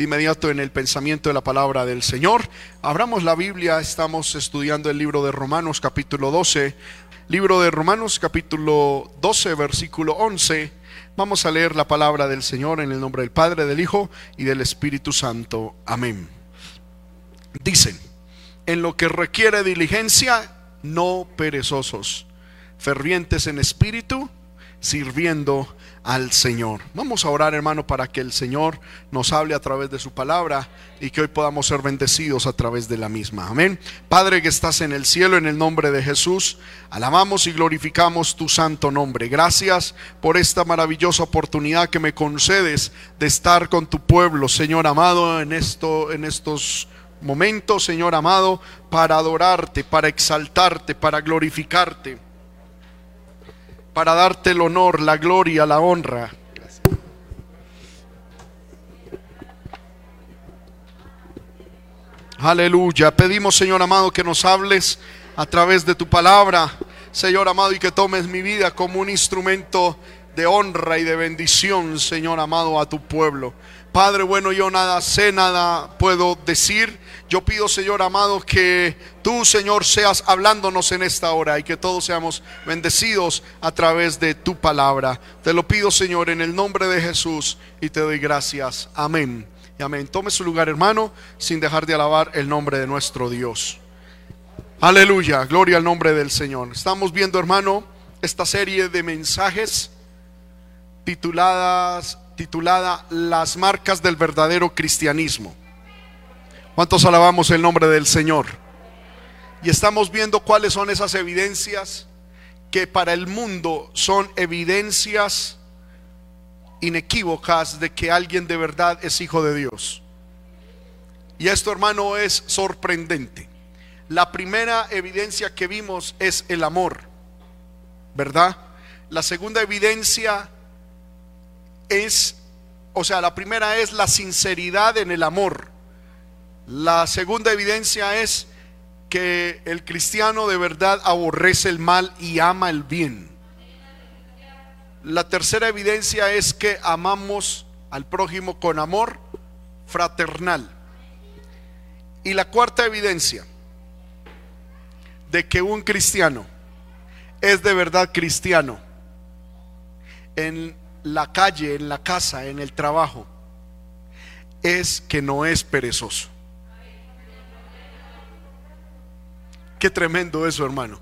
de inmediato en el pensamiento de la palabra del Señor. Abramos la Biblia, estamos estudiando el libro de Romanos capítulo 12. Libro de Romanos capítulo 12, versículo 11. Vamos a leer la palabra del Señor en el nombre del Padre, del Hijo y del Espíritu Santo. Amén. Dicen, en lo que requiere diligencia, no perezosos, fervientes en espíritu, sirviendo al Señor. Vamos a orar, hermano, para que el Señor nos hable a través de su palabra y que hoy podamos ser bendecidos a través de la misma. Amén. Padre que estás en el cielo, en el nombre de Jesús, alabamos y glorificamos tu santo nombre. Gracias por esta maravillosa oportunidad que me concedes de estar con tu pueblo, Señor amado, en esto en estos momentos, Señor amado, para adorarte, para exaltarte, para glorificarte para darte el honor, la gloria, la honra. Aleluya. Pedimos, Señor amado, que nos hables a través de tu palabra, Señor amado, y que tomes mi vida como un instrumento de honra y de bendición, Señor amado, a tu pueblo. Padre bueno, yo nada sé, nada puedo decir. Yo pido, Señor amado, que tú, Señor, seas hablándonos en esta hora y que todos seamos bendecidos a través de tu palabra. Te lo pido, Señor, en el nombre de Jesús y te doy gracias. Amén. Y amén. Tome su lugar, hermano, sin dejar de alabar el nombre de nuestro Dios. Aleluya, gloria al nombre del Señor. Estamos viendo, hermano, esta serie de mensajes tituladas titulada Las marcas del verdadero cristianismo. ¿Cuántos alabamos el nombre del Señor? Y estamos viendo cuáles son esas evidencias que para el mundo son evidencias inequívocas de que alguien de verdad es hijo de Dios. Y esto, hermano, es sorprendente. La primera evidencia que vimos es el amor, ¿verdad? La segunda evidencia es, o sea, la primera es la sinceridad en el amor. La segunda evidencia es que el cristiano de verdad aborrece el mal y ama el bien. La tercera evidencia es que amamos al prójimo con amor fraternal. Y la cuarta evidencia de que un cristiano es de verdad cristiano en la calle, en la casa, en el trabajo, es que no es perezoso. Qué tremendo eso, hermano.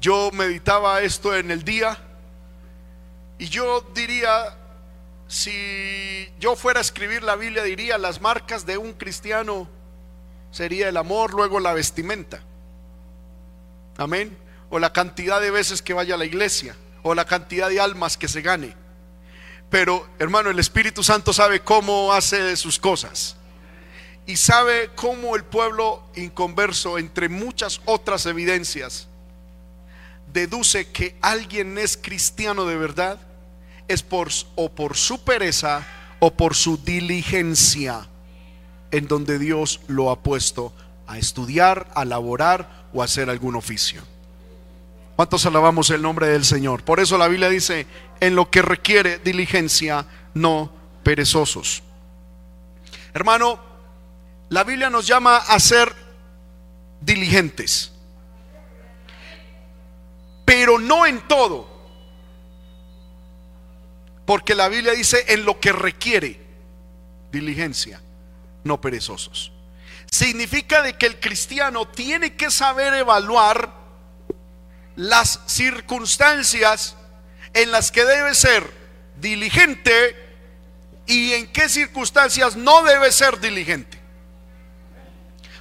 Yo meditaba esto en el día y yo diría, si yo fuera a escribir la Biblia, diría las marcas de un cristiano sería el amor, luego la vestimenta. Amén. O la cantidad de veces que vaya a la iglesia o la cantidad de almas que se gane. Pero hermano, el Espíritu Santo sabe cómo hace sus cosas. Y sabe cómo el pueblo inconverso, entre muchas otras evidencias, deduce que alguien es cristiano de verdad, es por o por su pereza o por su diligencia en donde Dios lo ha puesto a estudiar, a laborar o hacer algún oficio. ¿Cuántos alabamos el nombre del Señor? Por eso la Biblia dice, en lo que requiere diligencia, no perezosos. Hermano, la Biblia nos llama a ser diligentes, pero no en todo, porque la Biblia dice en lo que requiere diligencia, no perezosos. Significa de que el cristiano tiene que saber evaluar las circunstancias en las que debe ser diligente y en qué circunstancias no debe ser diligente.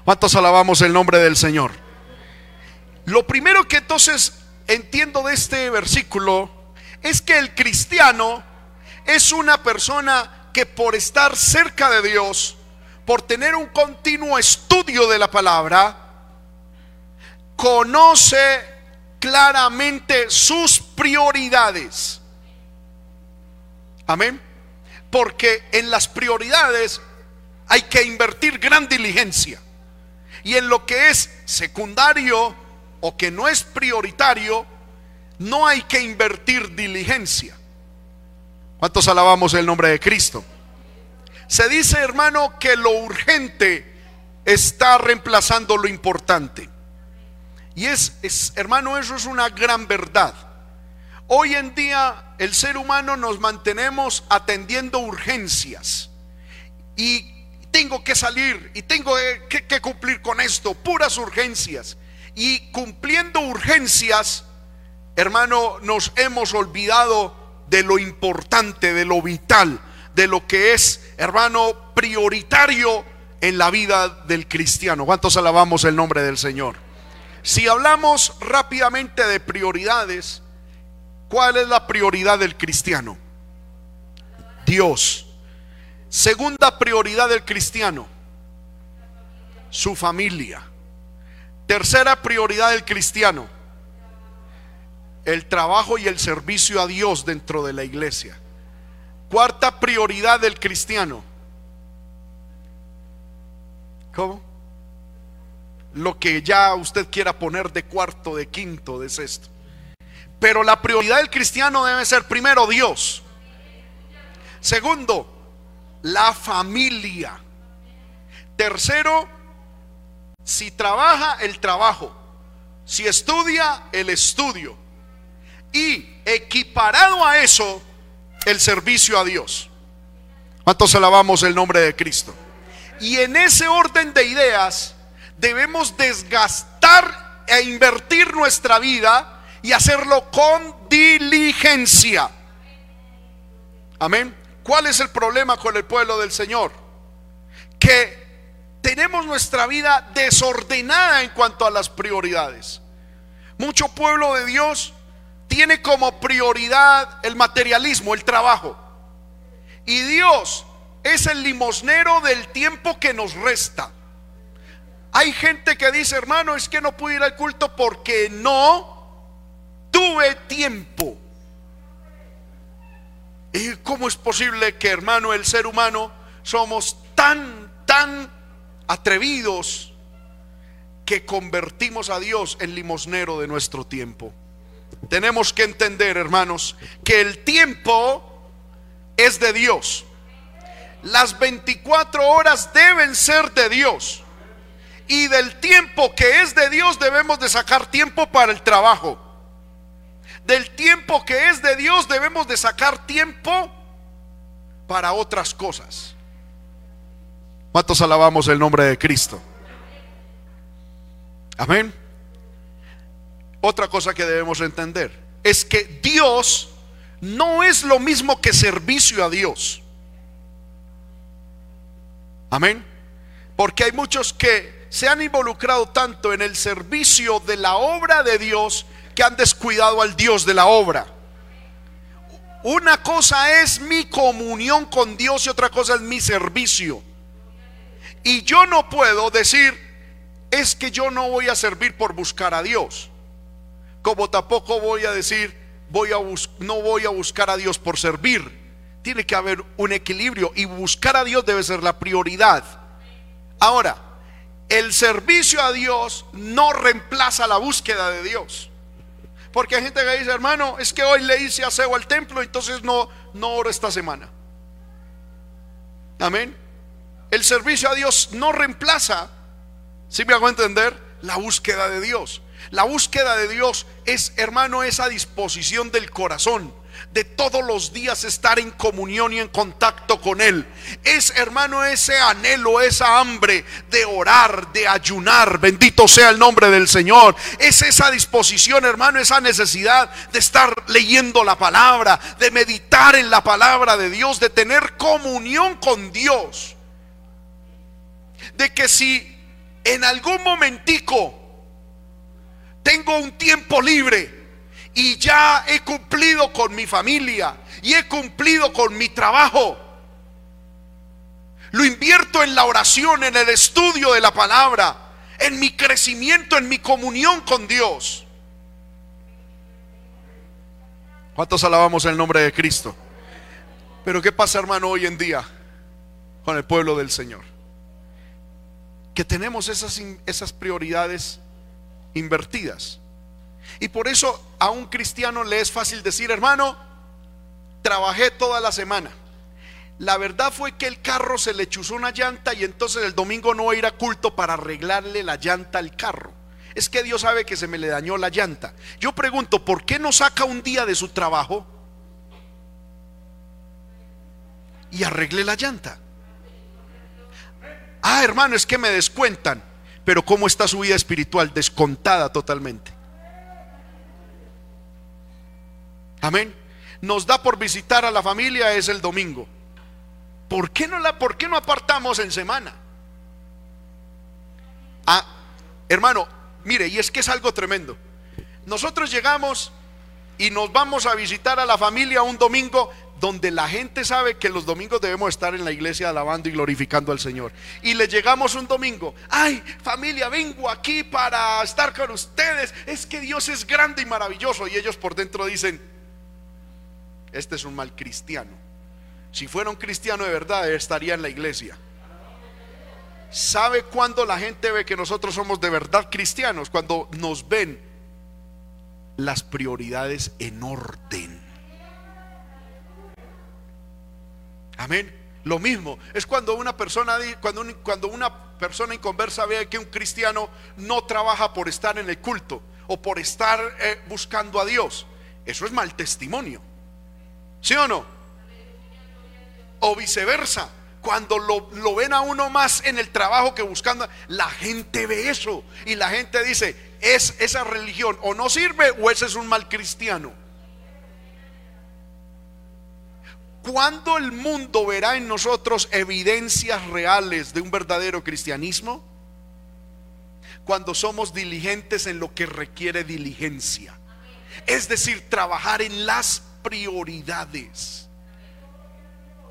¿Cuántos alabamos el nombre del Señor? Lo primero que entonces entiendo de este versículo es que el cristiano es una persona que por estar cerca de Dios, por tener un continuo estudio de la palabra, conoce claramente sus prioridades. Amén. Porque en las prioridades hay que invertir gran diligencia. Y en lo que es secundario o que no es prioritario, no hay que invertir diligencia. ¿Cuántos alabamos el nombre de Cristo? se dice, hermano, que lo urgente está reemplazando lo importante. Y es, hermano, eso es una gran verdad. Hoy en día el ser humano nos mantenemos atendiendo urgencias. Y tengo que salir y tengo que, que cumplir con esto, puras urgencias. Y cumpliendo urgencias, hermano, nos hemos olvidado de lo importante, de lo vital, de lo que es, hermano, prioritario en la vida del cristiano. ¿Cuántos alabamos el nombre del Señor? Si hablamos rápidamente de prioridades, ¿cuál es la prioridad del cristiano? Dios. Segunda prioridad del cristiano, su familia. Tercera prioridad del cristiano, el trabajo y el servicio a Dios dentro de la iglesia. Cuarta prioridad del cristiano. ¿Cómo? Lo que ya usted quiera poner de cuarto, de quinto, de sexto. Pero la prioridad del cristiano debe ser primero Dios. Segundo, la familia. Tercero, si trabaja, el trabajo. Si estudia, el estudio. Y equiparado a eso, el servicio a Dios. ¿Cuántos alabamos el nombre de Cristo? Y en ese orden de ideas debemos desgastar e invertir nuestra vida y hacerlo con diligencia. Amén. ¿Cuál es el problema con el pueblo del Señor? Que tenemos nuestra vida desordenada en cuanto a las prioridades. Mucho pueblo de Dios tiene como prioridad el materialismo, el trabajo. Y Dios es el limosnero del tiempo que nos resta. Hay gente que dice, hermano, es que no pude ir al culto porque no tuve tiempo. ¿Y cómo es posible que, hermano, el ser humano somos tan, tan atrevidos que convertimos a Dios en limosnero de nuestro tiempo? Tenemos que entender, hermanos, que el tiempo es de Dios. Las 24 horas deben ser de Dios. Y del tiempo que es de Dios debemos de sacar tiempo para el trabajo. Del tiempo que es de Dios debemos de sacar tiempo para otras cosas. ¿Cuántos alabamos el nombre de Cristo? Amén. Otra cosa que debemos entender es que Dios no es lo mismo que servicio a Dios. Amén. Porque hay muchos que se han involucrado tanto en el servicio de la obra de Dios que han descuidado al Dios de la obra. Una cosa es mi comunión con Dios y otra cosa es mi servicio. Y yo no puedo decir, es que yo no voy a servir por buscar a Dios como tampoco voy a decir, voy a no voy a buscar a Dios por servir. Tiene que haber un equilibrio y buscar a Dios debe ser la prioridad. Ahora, el servicio a Dios no reemplaza la búsqueda de Dios. Porque hay gente que dice, hermano, es que hoy le hice aseo al templo, entonces no, no oro esta semana. Amén. El servicio a Dios no reemplaza, si me hago entender, la búsqueda de Dios. La búsqueda de Dios es, hermano, esa disposición del corazón de todos los días estar en comunión y en contacto con Él. Es, hermano, ese anhelo, esa hambre de orar, de ayunar. Bendito sea el nombre del Señor. Es esa disposición, hermano, esa necesidad de estar leyendo la palabra, de meditar en la palabra de Dios, de tener comunión con Dios. De que si en algún momentico tengo un tiempo libre y ya he cumplido con mi familia y he cumplido con mi trabajo. Lo invierto en la oración, en el estudio de la palabra, en mi crecimiento, en mi comunión con Dios. ¿Cuántos alabamos el nombre de Cristo? Pero ¿qué pasa, hermano, hoy en día con el pueblo del Señor? Que tenemos esas, esas prioridades invertidas. Y por eso a un cristiano le es fácil decir, hermano, trabajé toda la semana, La verdad fue que el carro se le chuzó una llanta y entonces el domingo no va a ir a culto para arreglarle la llanta al carro. Es que Dios sabe que se me le dañó la llanta. Yo pregunto, ¿por qué no saca un día de su trabajo y arregle la llanta? Ah, hermano, es que me descuentan. Pero ¿cómo está su vida espiritual? Descontada totalmente. Amén. Nos da por visitar a la familia es el domingo. ¿Por qué no la por qué no apartamos en semana? Ah, hermano, mire, y es que es algo tremendo. Nosotros llegamos y nos vamos a visitar a la familia un domingo donde la gente sabe que los domingos debemos estar en la iglesia alabando y glorificando al Señor. Y le llegamos un domingo, ay familia, vengo aquí para estar con ustedes. Es que Dios es grande y maravilloso. Y ellos por dentro dicen, este es un mal cristiano. Si fuera un cristiano de verdad, estaría en la iglesia. ¿Sabe cuándo la gente ve que nosotros somos de verdad cristianos? Cuando nos ven las prioridades en orden. Amén. Lo mismo es cuando una persona cuando, cuando una persona inconversa ve que un cristiano no trabaja por estar en el culto o por estar eh, buscando a Dios. Eso es mal testimonio. ¿Sí o no? O viceversa. Cuando lo, lo, ven a uno más en el trabajo que buscando, la gente ve eso y la gente dice, es esa religión o no sirve o ese es un mal cristiano. ¿Cuándo el mundo verá en nosotros evidencias reales de un verdadero cristianismo? Cuando somos diligentes en lo que requiere diligencia. Es decir, trabajar en las prioridades.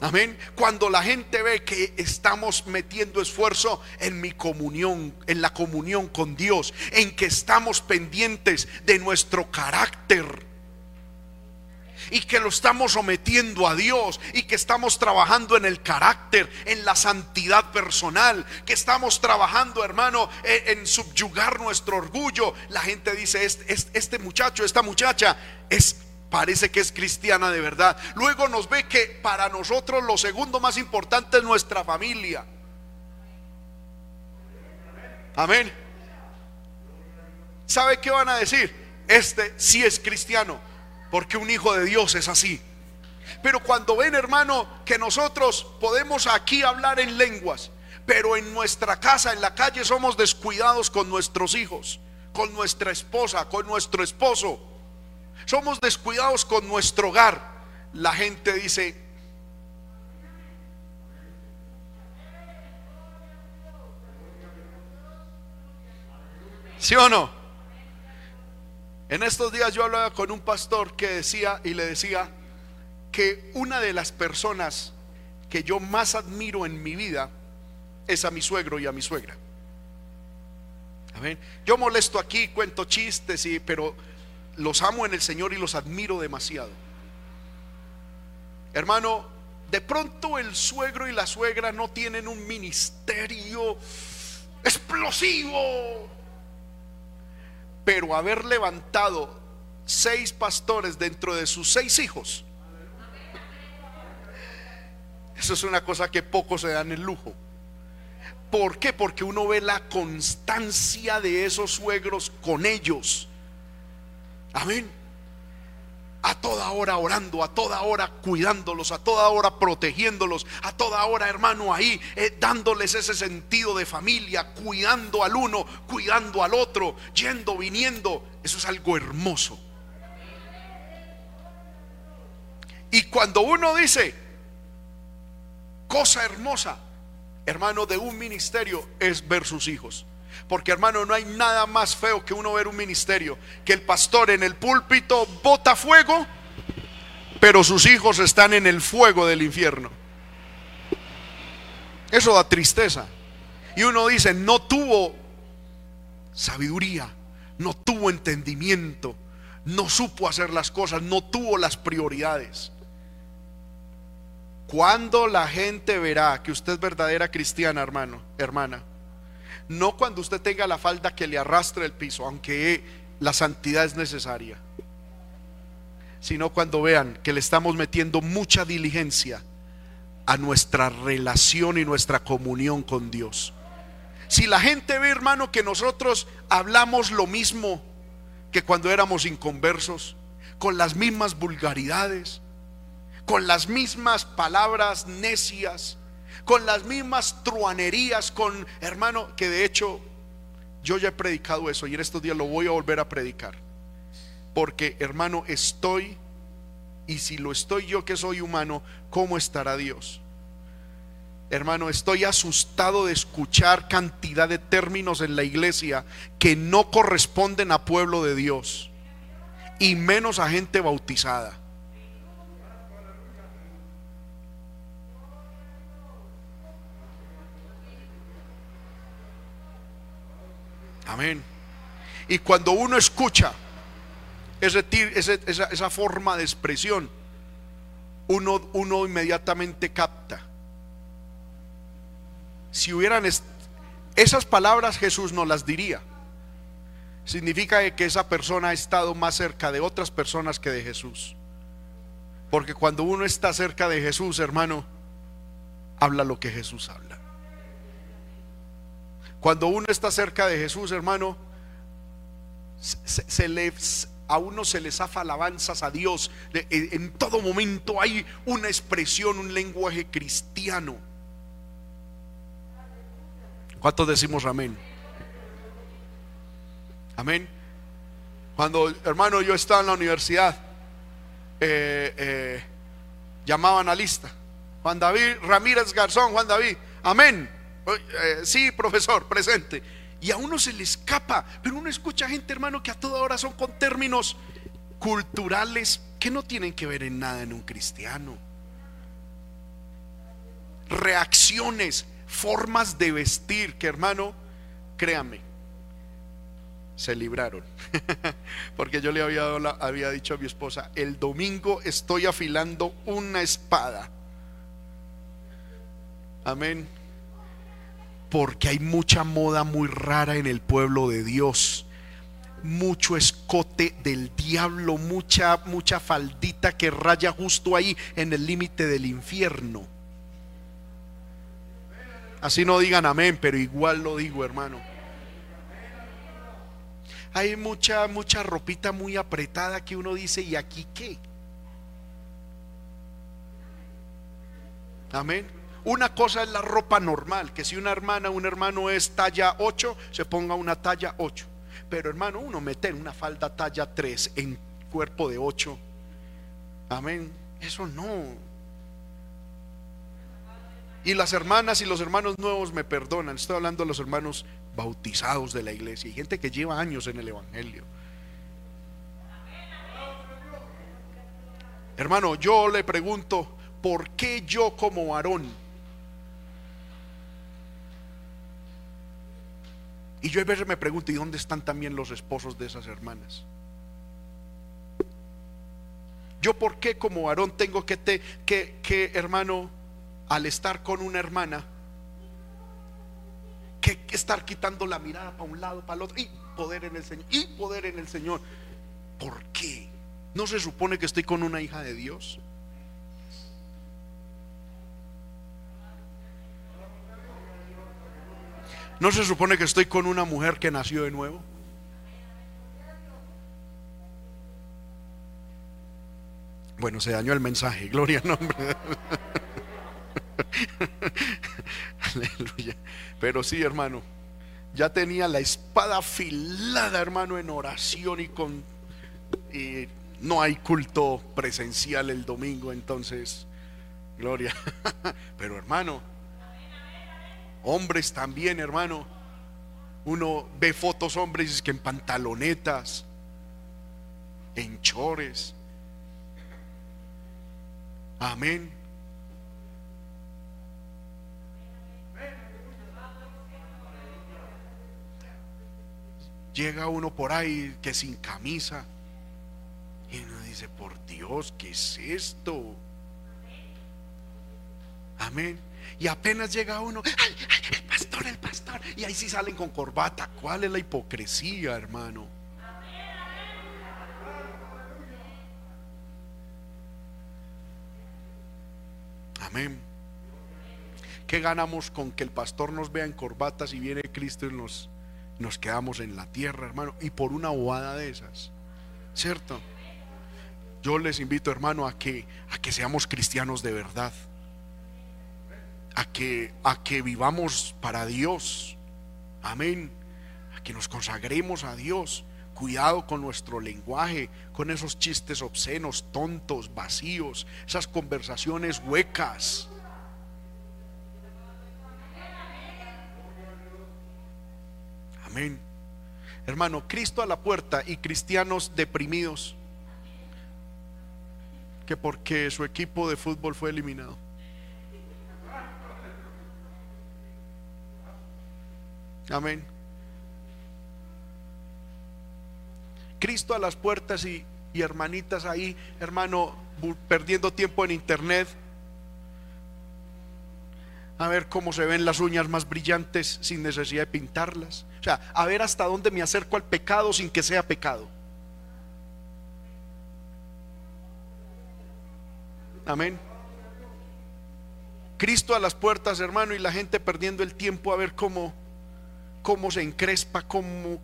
Amén. Cuando la gente ve que estamos metiendo esfuerzo en mi comunión, en la comunión con Dios, en que estamos pendientes de nuestro carácter y que lo estamos sometiendo a Dios y que estamos trabajando en el carácter, en la santidad personal, que estamos trabajando, hermano, en, subyugar nuestro orgullo. La gente dice, este, este muchacho, esta muchacha es parece que es cristiana de verdad. Luego nos ve que para nosotros lo segundo más importante es nuestra familia. Amén. ¿Sabe qué van a decir? Este sí es cristiano, porque un hijo de Dios es así. Pero cuando ven, hermano, que nosotros podemos aquí hablar en lenguas, pero en nuestra casa, en la calle, somos descuidados con nuestros hijos, con nuestra esposa, con nuestro esposo somos descuidados con nuestro hogar, la gente dice, ¿sí o no? En estos días yo hablaba con un pastor que decía y le decía que una de las personas que yo más admiro en mi vida es a mi suegro y a mi suegra. Yo molesto aquí, cuento chistes, y, pero los amo en el Señor y los admiro demasiado. Hermano, de pronto el suegro y la suegra no tienen un ministerio explosivo, pero haber levantado seis pastores dentro de sus seis hijos, eso es una cosa que pocos se dan el lujo. ¿Por qué? Porque uno ve la constancia de esos suegros con ellos Amén. A toda hora orando, a toda hora cuidándolos, a toda hora protegiéndolos, a toda hora, hermano, ahí eh, dándoles ese sentido de familia, cuidando al uno, cuidando al otro, yendo, viniendo. Eso es algo hermoso. Y cuando uno dice, cosa hermosa, hermano, de un ministerio es ver sus hijos. Porque hermano, no hay nada más feo que uno ver un ministerio, que el pastor en el púlpito bota fuego, pero sus hijos están en el fuego del infierno. Eso da tristeza. Y uno dice, no tuvo sabiduría, no tuvo entendimiento, no supo hacer las cosas, no tuvo las prioridades. Cuando la gente verá que usted es verdadera cristiana, hermano, hermana, no cuando usted tenga la falda que le arrastre el piso, aunque la santidad es necesaria, sino cuando vean que le estamos metiendo mucha diligencia a nuestra relación y nuestra comunión con Dios. Si la gente ve, hermano, que nosotros hablamos lo mismo que cuando éramos inconversos, con las mismas vulgaridades, con las mismas palabras necias, con las mismas truanerías, con, hermano, que de hecho yo ya he predicado eso y en estos días lo voy a volver a predicar. Porque, hermano, estoy, y si lo estoy yo que soy humano, ¿cómo estará Dios? Hermano, estoy asustado de escuchar cantidad de términos en la iglesia que no corresponden a pueblo de Dios y menos a gente bautizada. Amén. Y cuando uno escucha esa forma de expresión, uno, uno inmediatamente capta si hubieran esas palabras Jesús no las diría. Significa que esa persona ha estado más cerca de otras personas que de Jesús. Porque cuando uno está cerca de Jesús, hermano, habla lo que Jesús habla. Cuando uno está cerca de Jesús, hermano, se, a uno se le zafa alabanzas a Dios. En todo momento hay una expresión, un lenguaje cristiano. ¿Cuántos decimos amén? Amén. Cuando, hermano, yo estaba en la universidad, eh, eh, llamaban a lista. Juan David Ramírez Garzón, Juan David, amén. Eh, sí, profesor, presente. Y a uno se le escapa, pero uno escucha gente, hermano, que a toda hora son con términos culturales que no tienen que ver en nada en un cristiano. Reacciones formas de vestir que hermano, créame, se libraron. Porque yo le había, había dicho a mi esposa, el domingo estoy afilando una espada. Amén. Porque hay mucha moda muy rara en el pueblo de Dios. Mucho escote del diablo, mucha, mucha faldita que raya justo ahí en el límite del infierno. Así no digan amén, pero igual lo digo, hermano. Hay mucha, mucha ropita muy apretada que uno dice, ¿y aquí qué? Amén. Una cosa es la ropa normal, que si una hermana, un hermano es talla 8, se ponga una talla 8. Pero hermano, uno meter una falda talla 3 en cuerpo de 8. Amén. Eso no. Y las hermanas y los hermanos nuevos me perdonan. Estoy hablando de los hermanos bautizados de la iglesia y gente que lleva años en el Evangelio. Hermano, yo le pregunto, ¿por qué yo como varón? Y yo a veces me pregunto, ¿y dónde están también los esposos de esas hermanas? Yo por qué como varón tengo que, te, que, que hermano, al estar con una hermana que, estar quitando la mirada para un lado, para el otro, y poder en el Señor, y poder en el Señor. ¿Por qué? ¿No se supone que estoy con una hija de Dios? ¿No se supone que estoy con una mujer que nació de nuevo? Bueno, se dañó el mensaje, gloria al nombre. Aleluya. Pero sí, hermano, ya tenía la espada afilada, hermano, en oración y con... Y no hay culto presencial el domingo, entonces, gloria. Pero hermano, hombres también, hermano. Uno ve fotos hombres que en pantalonetas, en chores. Amén. Llega uno por ahí que sin camisa. Y uno dice, por Dios, ¿qué es esto? Amén. Y apenas llega uno, el pastor, el pastor. Y ahí sí salen con corbata. ¿Cuál es la hipocresía, hermano? Amén. ¿Qué ganamos con que el pastor nos vea en corbatas y viene Cristo y nos, nos quedamos en la tierra, hermano? Y por una bobada de esas, ¿cierto? Yo les invito, hermano, a que, a que seamos cristianos de verdad. A que, a que vivamos para Dios. Amén. A que nos consagremos a Dios. Cuidado con nuestro lenguaje, con esos chistes obscenos, tontos, vacíos, esas conversaciones huecas. Amén. Hermano, Cristo a la puerta y cristianos deprimidos que porque su equipo de fútbol fue eliminado. Amén. Cristo a las puertas y, hermanitas ahí, hermano, perdiendo tiempo en internet. A ver cómo se ven las uñas más brillantes sin necesidad de pintarlas. O sea, a ver hasta dónde me acerco al pecado sin que sea pecado. Amén. Cristo a las puertas, hermano, y la gente perdiendo el tiempo a ver cómo, cómo se encrespa, cómo,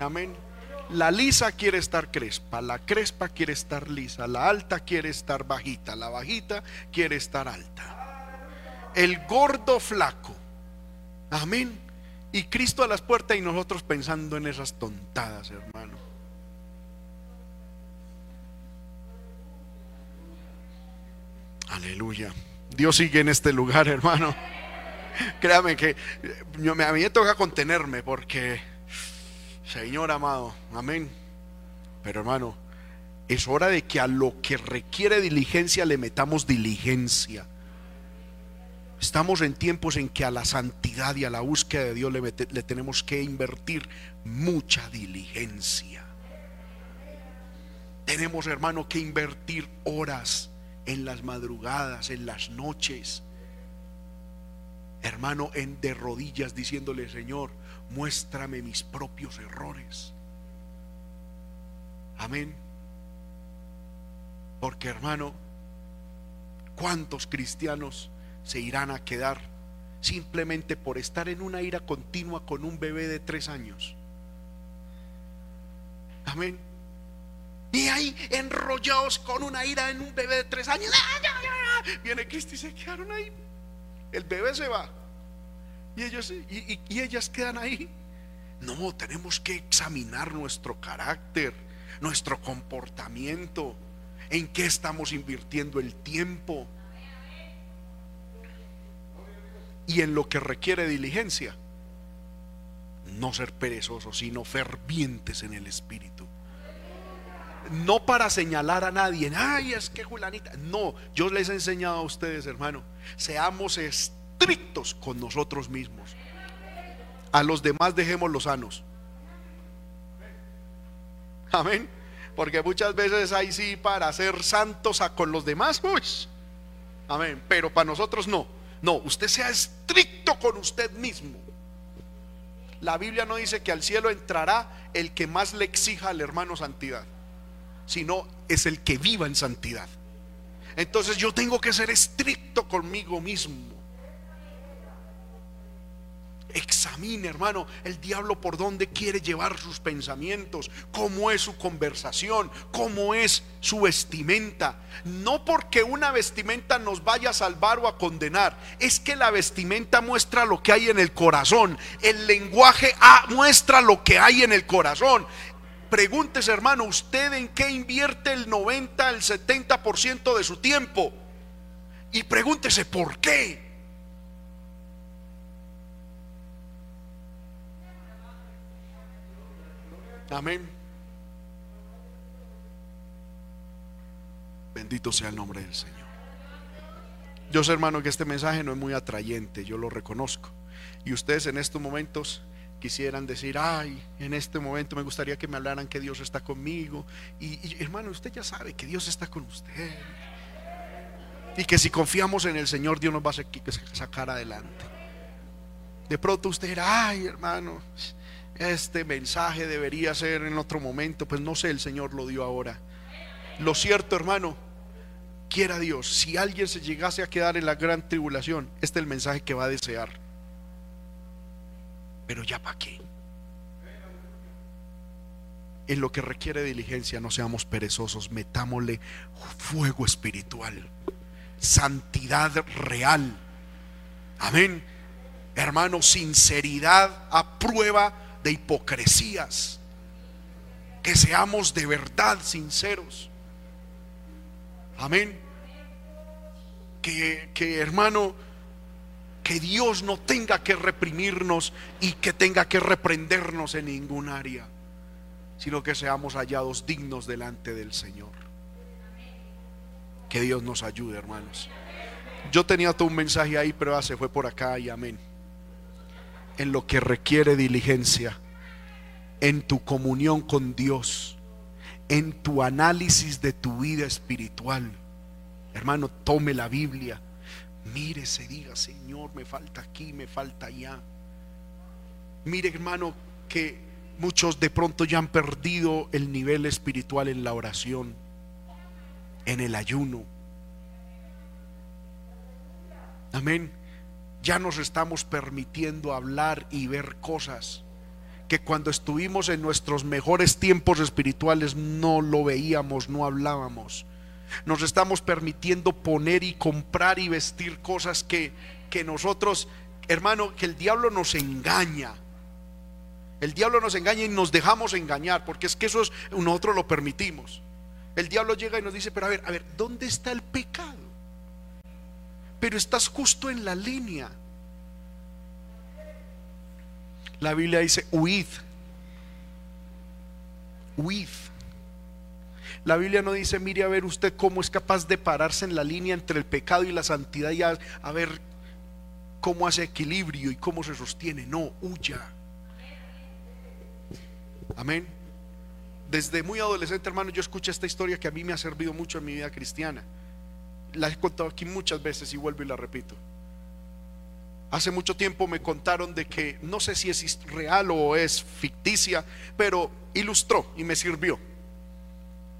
Amén. La lisa quiere estar crespa, la crespa quiere estar lisa, la alta quiere estar bajita, la bajita quiere estar alta. El gordo flaco. Amén y Cristo a las puertas y nosotros pensando en esas tontadas, hermano. Aleluya. Dios sigue en este lugar, hermano. Créame que a mí me toca contenerme porque, Señor amado, amén. Pero hermano, es hora de que a lo que requiere diligencia le metamos diligencia. Estamos en tiempos en que a la santidad y a la búsqueda de Dios le, tenemos que invertir mucha diligencia. Tenemos, hermano, que invertir horas en las madrugadas, en las noches. Hermano, en de rodillas diciéndole, Señor, muéstrame mis propios errores. Amén. Porque, hermano, ¿cuántos cristianos se irán a quedar simplemente por estar en una ira continua con un bebé de tres años. Amén. Y ahí enrollados con una ira en un bebé de tres años. ¡Ah, Viene Cristo y se quedaron ahí. El bebé se va. Y ellos y, y ellas quedan ahí. No, tenemos que examinar nuestro carácter, nuestro comportamiento, en qué estamos invirtiendo el tiempo y en lo que requiere diligencia, no ser perezosos, sino fervientes en el espíritu. No para señalar a nadie, ay, es que Julanita. No, yo les he enseñado a ustedes, hermano, seamos estrictos con nosotros mismos. A los demás dejemos los sanos. Amén. Porque muchas veces ahí sí para ser santos con los demás, amén. Pero para nosotros no. No, usted sea estricto con usted mismo. La Biblia no dice que al cielo entrará el que más le exija al hermano santidad, sino es el que viva en santidad. Entonces yo tengo que ser estricto conmigo mismo. Examine, hermano, el diablo por dónde quiere llevar sus pensamientos, cómo es su conversación, cómo es su vestimenta. No porque una vestimenta nos vaya a salvar o a condenar, es que la vestimenta muestra lo que hay en el corazón. El lenguaje muestra lo que hay en el corazón. Pregúntese, hermano, ¿usted en qué invierte el 90, el 70% de su tiempo? Y pregúntese, ¿por qué? Amén. Bendito sea el nombre del Señor. Yo sé, hermano, que este mensaje no es muy atrayente, yo lo reconozco. Y ustedes en estos momentos quisieran decir, ay, en este momento me gustaría que me hablaran que Dios está conmigo. Y, hermano, usted ya sabe que Dios está con usted. Y que si confiamos en el Señor, Dios nos va a sacar adelante. De pronto usted dirá, ay, hermano, este mensaje debería ser en otro momento, pues no sé, el Señor lo dio ahora. Lo cierto, hermano, quiera Dios, si alguien se llegase a quedar en la gran tribulación, este es el mensaje que va a desear. Pero ya para qué. En lo que requiere diligencia, no seamos perezosos, metámosle fuego espiritual, santidad real. Amén. Hermano, sinceridad a prueba de hipocresías. Que seamos de verdad sinceros. Amén. Que, que, hermano, que Dios no tenga que reprimirnos y que tenga que reprendernos en ningún área, sino que seamos hallados dignos delante del Señor. Que Dios nos ayude, hermanos. Yo tenía todo un mensaje ahí, pero se fue por acá y amén. En lo que requiere diligencia, en tu comunión con Dios, en tu análisis de tu vida espiritual. Hermano, tome la Biblia, mire, se diga, Señor, me falta aquí, me falta allá. Mire, hermano, que muchos de pronto ya han perdido el nivel espiritual en la oración, en el ayuno. Amén. Ya nos estamos permitiendo hablar y ver cosas que cuando estuvimos en nuestros mejores tiempos espirituales no lo veíamos, no hablábamos. Nos estamos permitiendo poner y comprar y vestir cosas que, que nosotros, hermano, que el diablo nos engaña. El diablo nos engaña y nos dejamos engañar, porque es que eso es, nosotros lo permitimos. El diablo llega y nos dice, pero a ver, a ver, ¿dónde está el pecado? Pero estás justo en la línea. La Biblia dice, huid. Huid. La Biblia no dice, mire a ver usted cómo es capaz de pararse en la línea entre el pecado y la santidad y a, ver cómo hace equilibrio y cómo se sostiene. No, huya. Amén. Desde muy adolescente, hermano, yo escuché esta historia que a mí me ha servido mucho en mi vida cristiana. La he contado aquí muchas veces y vuelvo y la repito. Hace mucho tiempo me contaron de que no sé si es real o es ficticia, pero ilustró y me sirvió.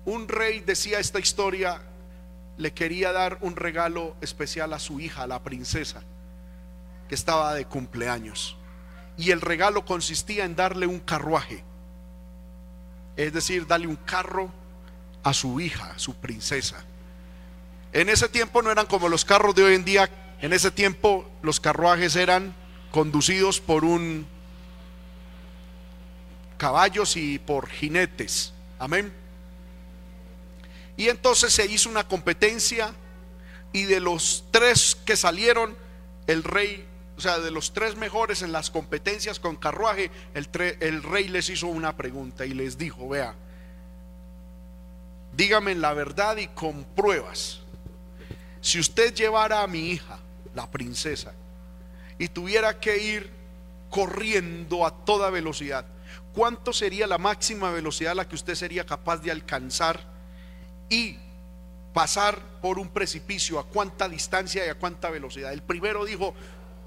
Un rey decía esta historia, le quería dar un regalo especial a su hija, la princesa, que estaba de cumpleaños. Y el regalo consistía en darle un carruaje, es decir, darle un carro a su hija, su princesa. En ese tiempo no eran como los carros de hoy en día en ese tiempo los carruajes eran conducidos por un caballos y por jinetes. Amén. Y entonces se hizo una competencia y de los tres que salieron, el rey, o sea, de los tres mejores en las competencias con carruaje, el, el rey les hizo una pregunta y les dijo, vea, dígame la verdad y con pruebas. Si usted llevara a mi hija la princesa, y tuviera que ir corriendo a toda velocidad, ¿cuánto sería la máxima velocidad a la que usted sería capaz de alcanzar y pasar por un precipicio? ¿A cuánta distancia y a cuánta velocidad? El primero dijo,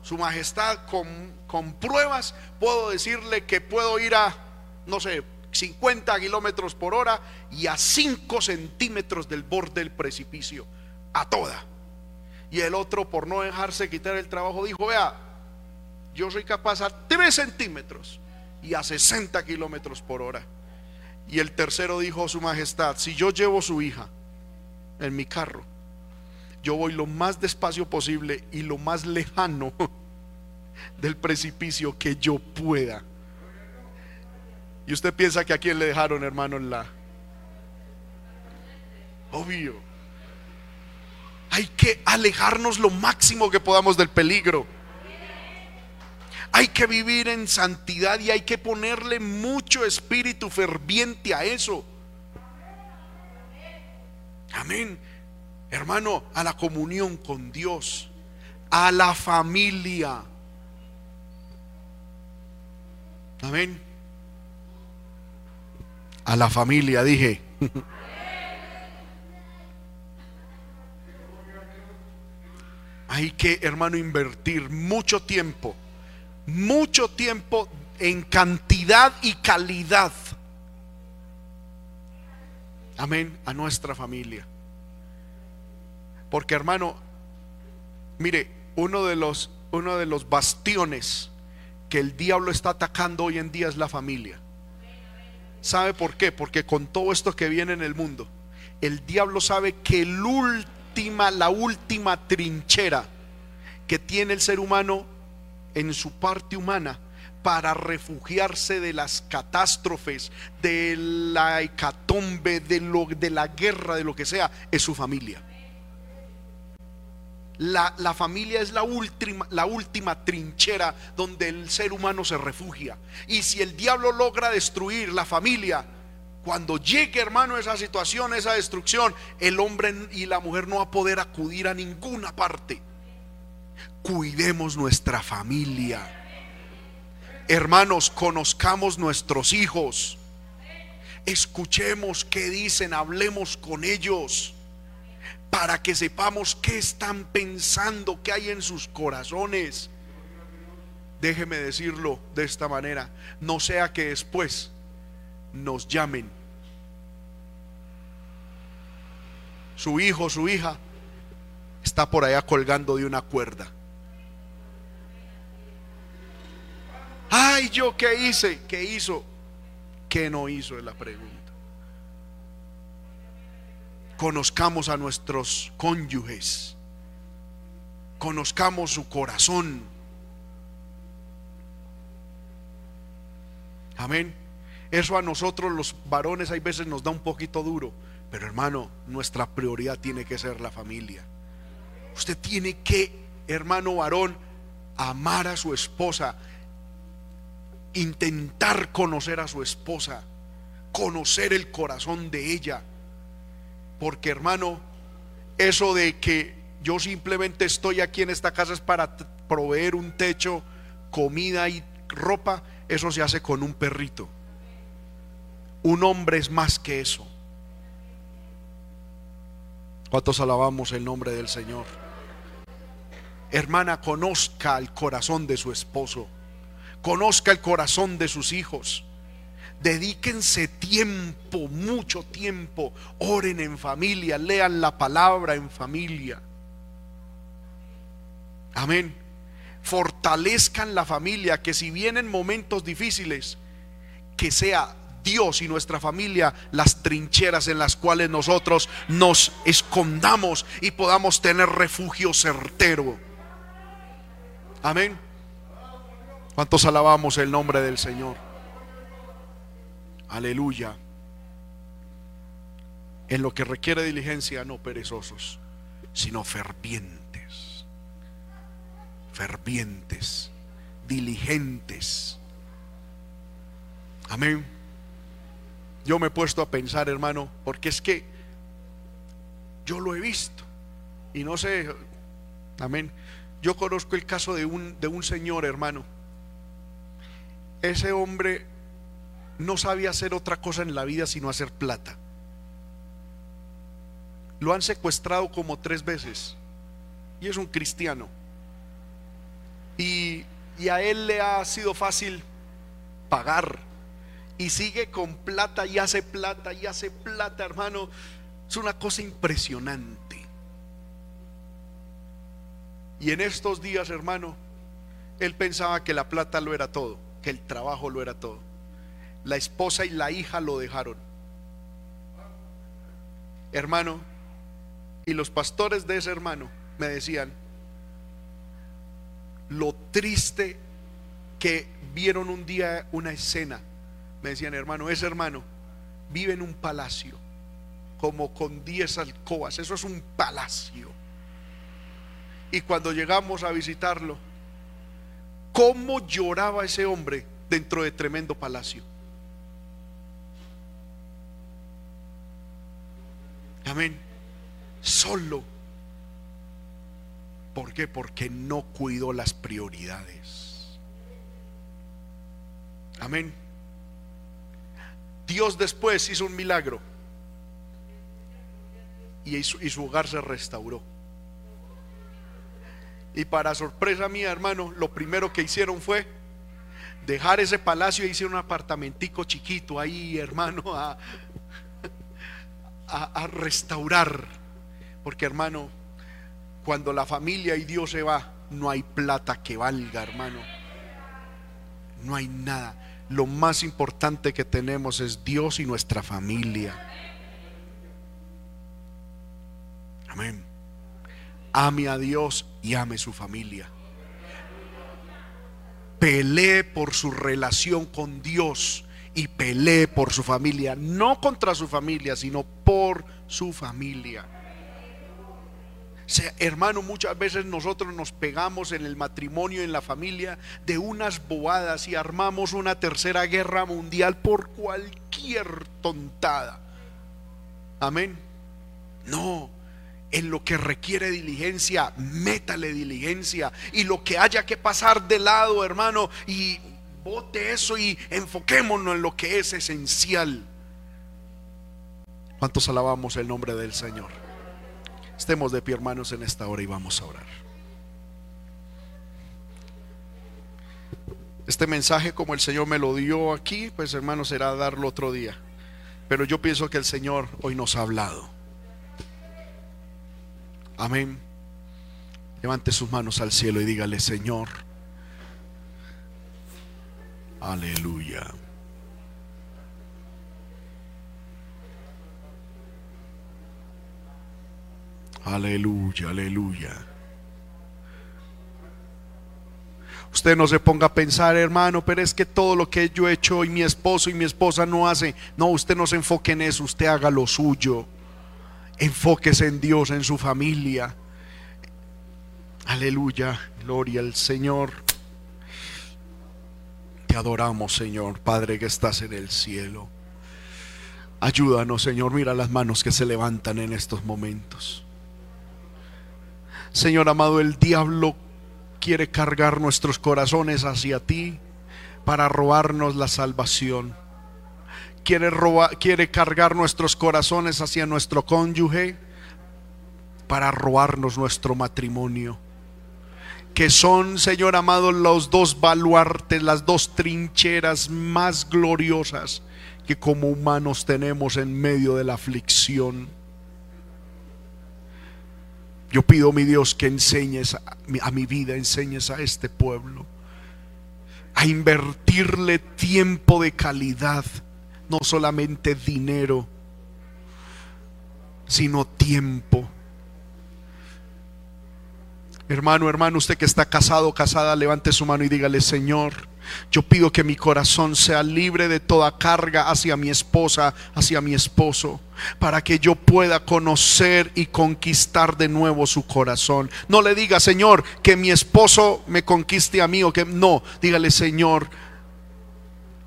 Su Majestad, con, con pruebas puedo decirle que puedo ir a, no sé, 50 kilómetros por hora y a 5 centímetros del borde del precipicio, a toda. Y el otro, por no dejarse quitar el trabajo, dijo, vea, yo soy capaz a 3 centímetros y a 60 kilómetros por hora. Y el tercero dijo, su majestad, si yo llevo su hija en mi carro, yo voy lo más despacio posible y lo más lejano del precipicio que yo pueda. Y usted piensa que a quién le dejaron, hermano, la... Obvio. Hay que alejarnos lo máximo que podamos del peligro. Hay que vivir en santidad y hay que ponerle mucho espíritu ferviente a eso. Amén. Hermano, a la comunión con Dios, a la familia. Amén. A la familia, dije. Hay que, hermano, invertir mucho tiempo, mucho tiempo en cantidad y calidad. Amén, a nuestra familia. Porque hermano, mire, uno de los uno de los bastiones que el diablo está atacando hoy en día es la familia. ¿Sabe por qué? Porque con todo esto que viene en el mundo, el diablo sabe que el última, la última trinchera que tiene el ser humano en su parte humana para refugiarse de las catástrofes, de la hecatombe, de, lo, de la guerra, de lo que sea, es su familia. La, la, familia es la última, la última trinchera donde el ser humano se refugia. Y si el diablo logra destruir la familia, cuando llegue, hermano, esa situación, esa destrucción, el hombre y la mujer no va a poder acudir a ninguna parte. Cuidemos nuestra familia. Hermanos, conozcamos nuestros hijos. Escuchemos qué dicen, hablemos con ellos para que sepamos qué están pensando, qué hay en sus corazones. Déjeme decirlo de esta manera, no sea que después nos llamen. Su hijo, su hija está por allá colgando de una cuerda. Ay, yo qué hice, qué hizo, qué no hizo es la pregunta conozcamos a nuestros cónyuges, conozcamos su corazón. Amén. Eso a nosotros los varones hay veces nos da un poquito duro, pero hermano, nuestra prioridad tiene que ser la familia. Usted tiene que, hermano varón, amar a su esposa, intentar conocer a su esposa, conocer el corazón de ella porque hermano, eso de que yo simplemente estoy aquí en esta casa es para proveer un techo, comida y ropa, eso se hace con un perrito. Un hombre es más que eso. ¿Cuántos alabamos el nombre del Señor? Hermana, conozca el corazón de su esposo, conozca el corazón de sus hijos. Dedíquense tiempo, mucho tiempo. Oren en familia, lean la palabra en familia. Amén. Fortalezcan la familia, que si vienen momentos difíciles, que sea Dios y nuestra familia las trincheras en las cuales nosotros nos escondamos y podamos tener refugio certero. Amén. ¿Cuántos alabamos el nombre del Señor? Aleluya. En lo que requiere diligencia, no perezosos, sino fervientes. Fervientes, diligentes. Amén. Yo me he puesto a pensar, hermano, porque es que yo lo he visto. Y no sé, amén. Yo conozco el caso de un, de un señor, hermano. Ese hombre no sabía hacer otra cosa en la vida sino hacer plata. Lo han secuestrado como tres veces y es un cristiano. Y, y a él le ha sido fácil pagar y sigue con plata y hace plata y hace plata, hermano. Es una cosa impresionante. Y en estos días, hermano, él pensaba que la plata lo era todo, que el trabajo lo era todo la esposa y la hija lo dejaron. Hermano, y los pastores de ese hermano me decían lo triste que vieron un día una escena. Me decían, hermano, ese hermano vive en un palacio, como con 10 alcobas. Eso es un palacio. Y cuando llegamos a visitarlo, ¿cómo lloraba ese hombre dentro de tremendo palacio? Amén. Solo. ¿Por qué? Porque no cuidó las prioridades. Amén. Dios después hizo un milagro. Y y su hogar se restauró. Y para sorpresa mía, hermano, lo primero que hicieron fue dejar ese palacio y hice un apartamentico chiquito ahí, hermano, a, a, restaurar. Porque, hermano, cuando la familia y Dios se va, no hay plata que valga, hermano. No hay nada. Lo más importante que tenemos es Dios y nuestra familia. Amén. Ame a Dios y ame su familia. Pelee por su relación con Dios y pelee por su familia, no contra su familia, sino por su familia. hermano, muchas veces nosotros nos pegamos en el matrimonio, en la familia, de unas bobadas y armamos una tercera guerra mundial por cualquier tontada. Amén. No, en lo que requiere diligencia, métale diligencia. Y lo que haya que pasar de lado, hermano, y bote eso y enfoquémonos en lo que es esencial. ¿Cuántos alabamos el nombre del Señor? Estemos de pie, hermanos, en esta hora y vamos a orar. Este mensaje, como el Señor me lo dio aquí, pues hermanos, será darlo otro día. Pero yo pienso que el Señor hoy nos ha hablado. Amén. Levante sus manos al cielo y dígale, Señor, aleluya. Aleluya, aleluya. Usted no se ponga a pensar, hermano, pero es que todo lo que yo he hecho y mi esposo y mi esposa no hace. No, usted no se enfoque en eso, usted haga lo suyo. Enfóquese en Dios, en su familia. Aleluya, gloria al Señor. Te adoramos, Señor, Padre que estás en el cielo. Ayúdanos, Señor. Mira las manos que se levantan en estos momentos. Señor amado, el diablo quiere cargar nuestros corazones hacia ti para robarnos la salvación quiere, quiere cargar nuestros corazones hacia nuestro cónyuge para robarnos nuestro matrimonio. Que son, Señor amado, los dos baluartes, las dos trincheras más gloriosas que como humanos tenemos en medio de la aflicción. Yo pido, mi Dios, que enseñes a mi vida, enseñes a este pueblo a invertirle tiempo de calidad no solamente dinero, sino tiempo. Hermano, hermano, usted que está casado, casada, levante su mano y dígale, Señor, yo pido que mi corazón sea libre de toda carga hacia mi esposa, hacia mi esposo, para que yo pueda conocer y conquistar de nuevo su corazón. No le diga, Señor, que mi esposo me conquiste a mí o que no, dígale, Señor,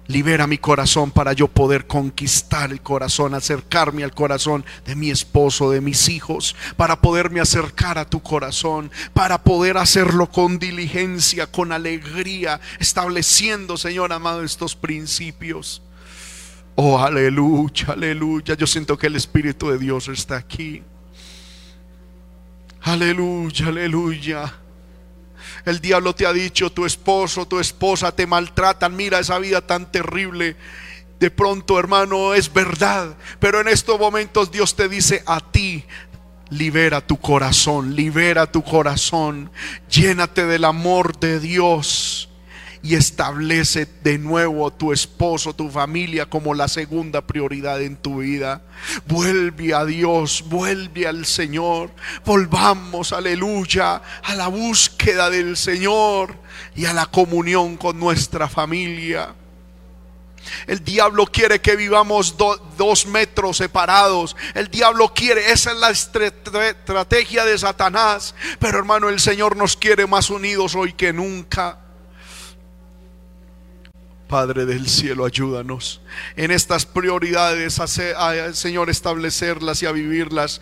Libera mi corazón para yo poder conquistar el corazón, acercarme al corazón de mi esposo, de mis hijos, para poderme acercar a tu corazón, para poder hacerlo con diligencia, con alegría, estableciendo, Señor amado, estos principios. Oh, aleluya, aleluya. Yo siento que el Espíritu de Dios está aquí. Aleluya, aleluya. El diablo te ha dicho, tu esposo, tu esposa te maltratan, mira esa vida tan terrible. De pronto, hermano, es verdad, pero en estos momentos Dios te dice a ti, libera tu corazón, libera tu corazón, llénate del amor de Dios y establece de nuevo tu esposo, tu familia como la segunda prioridad en tu vida. Vuelve a Dios, vuelve al Señor. Volvamos, aleluya, a la búsqueda del Señor y a la comunión con nuestra familia. El diablo quiere que vivamos dos metros separados. El diablo quiere, esa es la estrategia de Satanás. Pero hermano, el Señor nos quiere más unidos hoy que nunca. Padre del cielo, ayúdanos en estas prioridades, a, Señor, establecerlas y a vivirlas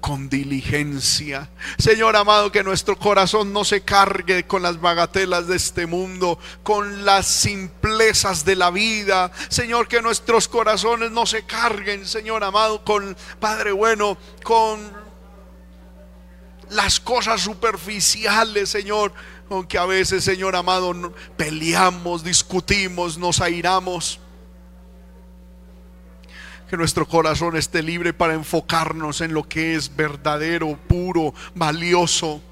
con diligencia. Señor amado, que nuestro corazón no se cargue con las bagatelas de este mundo, con las simplezas de la vida. Señor, que nuestros corazones no se carguen, Señor amado, con Padre bueno, con las cosas superficiales, Señor, aunque a veces, Señor amado, peleamos, discutimos, nos airamos. Que nuestro corazón esté libre para enfocarnos en lo que es verdadero, puro, valioso.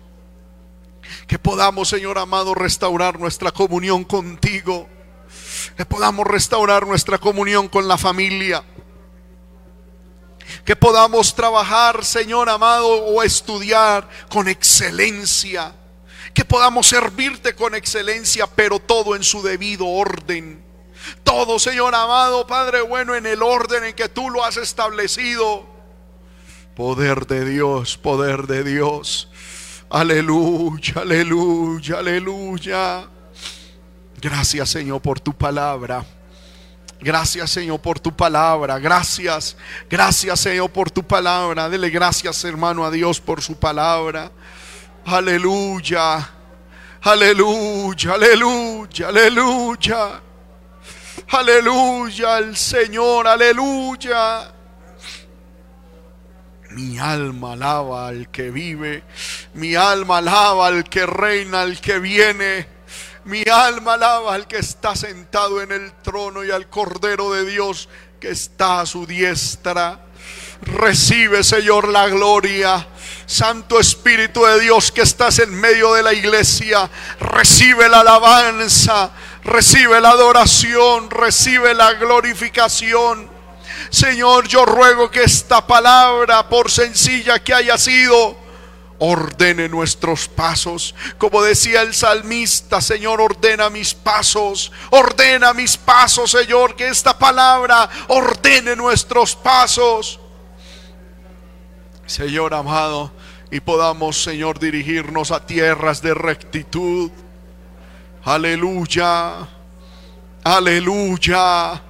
Que podamos, Señor amado, restaurar nuestra comunión contigo. Que podamos restaurar nuestra comunión con la familia. Que podamos trabajar, Señor amado, o estudiar con excelencia. Que podamos servirte con excelencia, pero todo en su debido orden. Todo, Señor amado, Padre bueno, en el orden en que tú lo has establecido. Poder de Dios, poder de Dios. Aleluya, aleluya, aleluya. Gracias, Señor, por tu palabra. Gracias Señor por tu palabra. Gracias. Gracias Señor por tu palabra. Dele gracias hermano a Dios por su palabra. Aleluya. Aleluya. Aleluya. Aleluya. Aleluya al Señor. Aleluya. Mi alma alaba al que vive. Mi alma alaba al que reina, al que viene. Mi alma alaba al que está sentado en el trono y al Cordero de Dios que está a su diestra. Recibe, Señor, la gloria. Santo Espíritu de Dios que estás en medio de la iglesia, recibe la alabanza, recibe la adoración, recibe la glorificación. Señor, yo ruego que esta palabra, por sencilla que haya sido, ordene nuestros pasos. Como decía el salmista, Señor, ordena mis pasos, ordena mis pasos, Señor, que esta palabra ordene nuestros pasos. Señor amado, y podamos, Señor, dirigirnos a tierras de rectitud. Aleluya, aleluya.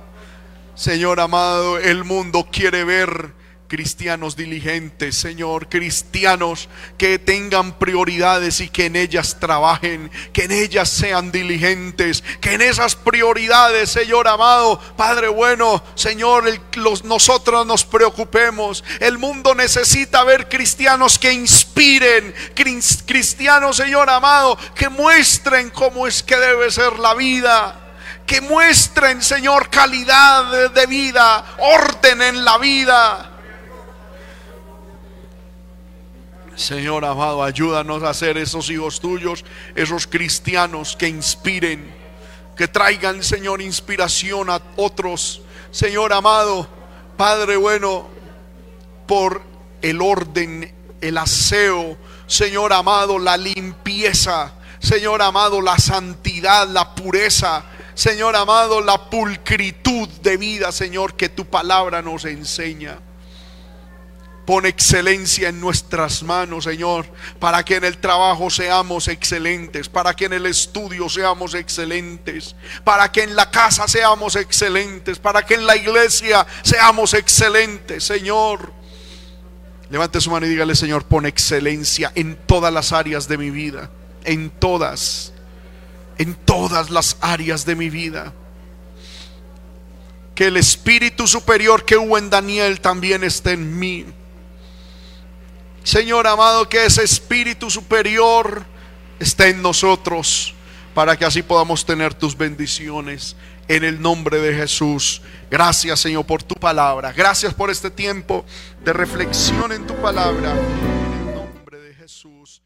Señor amado, el mundo quiere ver cristianos diligentes, Señor, cristianos que tengan prioridades y que en ellas trabajen, que en ellas sean diligentes, que en esas prioridades, Señor amado, Padre bueno, Señor, los, nosotros nos preocupemos. El mundo necesita ver cristianos que inspiren, cristianos, Señor amado, que muestren cómo es que debe ser la vida que muestren, Señor, calidad de vida, orden en la vida. Señor amado, ayúdanos a ser esos hijos tuyos, esos cristianos que inspiren, que traigan, Señor, inspiración a otros. Señor amado, Padre bueno, por el orden, el aseo, Señor amado, la limpieza, Señor amado, la santidad, la pureza, Señor amado, la pulcritud de vida, Señor, que tu palabra nos enseña. Pon excelencia en nuestras manos, Señor, para que en el trabajo seamos excelentes, para que en el estudio seamos excelentes, para que en la casa seamos excelentes, para que en la iglesia seamos excelentes, Señor. Levante su mano y dígale, Señor, pon excelencia en todas las áreas de mi vida, en todas, en todas las áreas de mi vida. Que el espíritu superior que hubo en Daniel también esté en mí Señor amado, que ese espíritu superior esté en nosotros para que así podamos tener tus bendiciones en el nombre de Jesús. Gracias, Señor, por tu palabra. Gracias por este tiempo de reflexión en tu palabra. En el nombre de Jesús,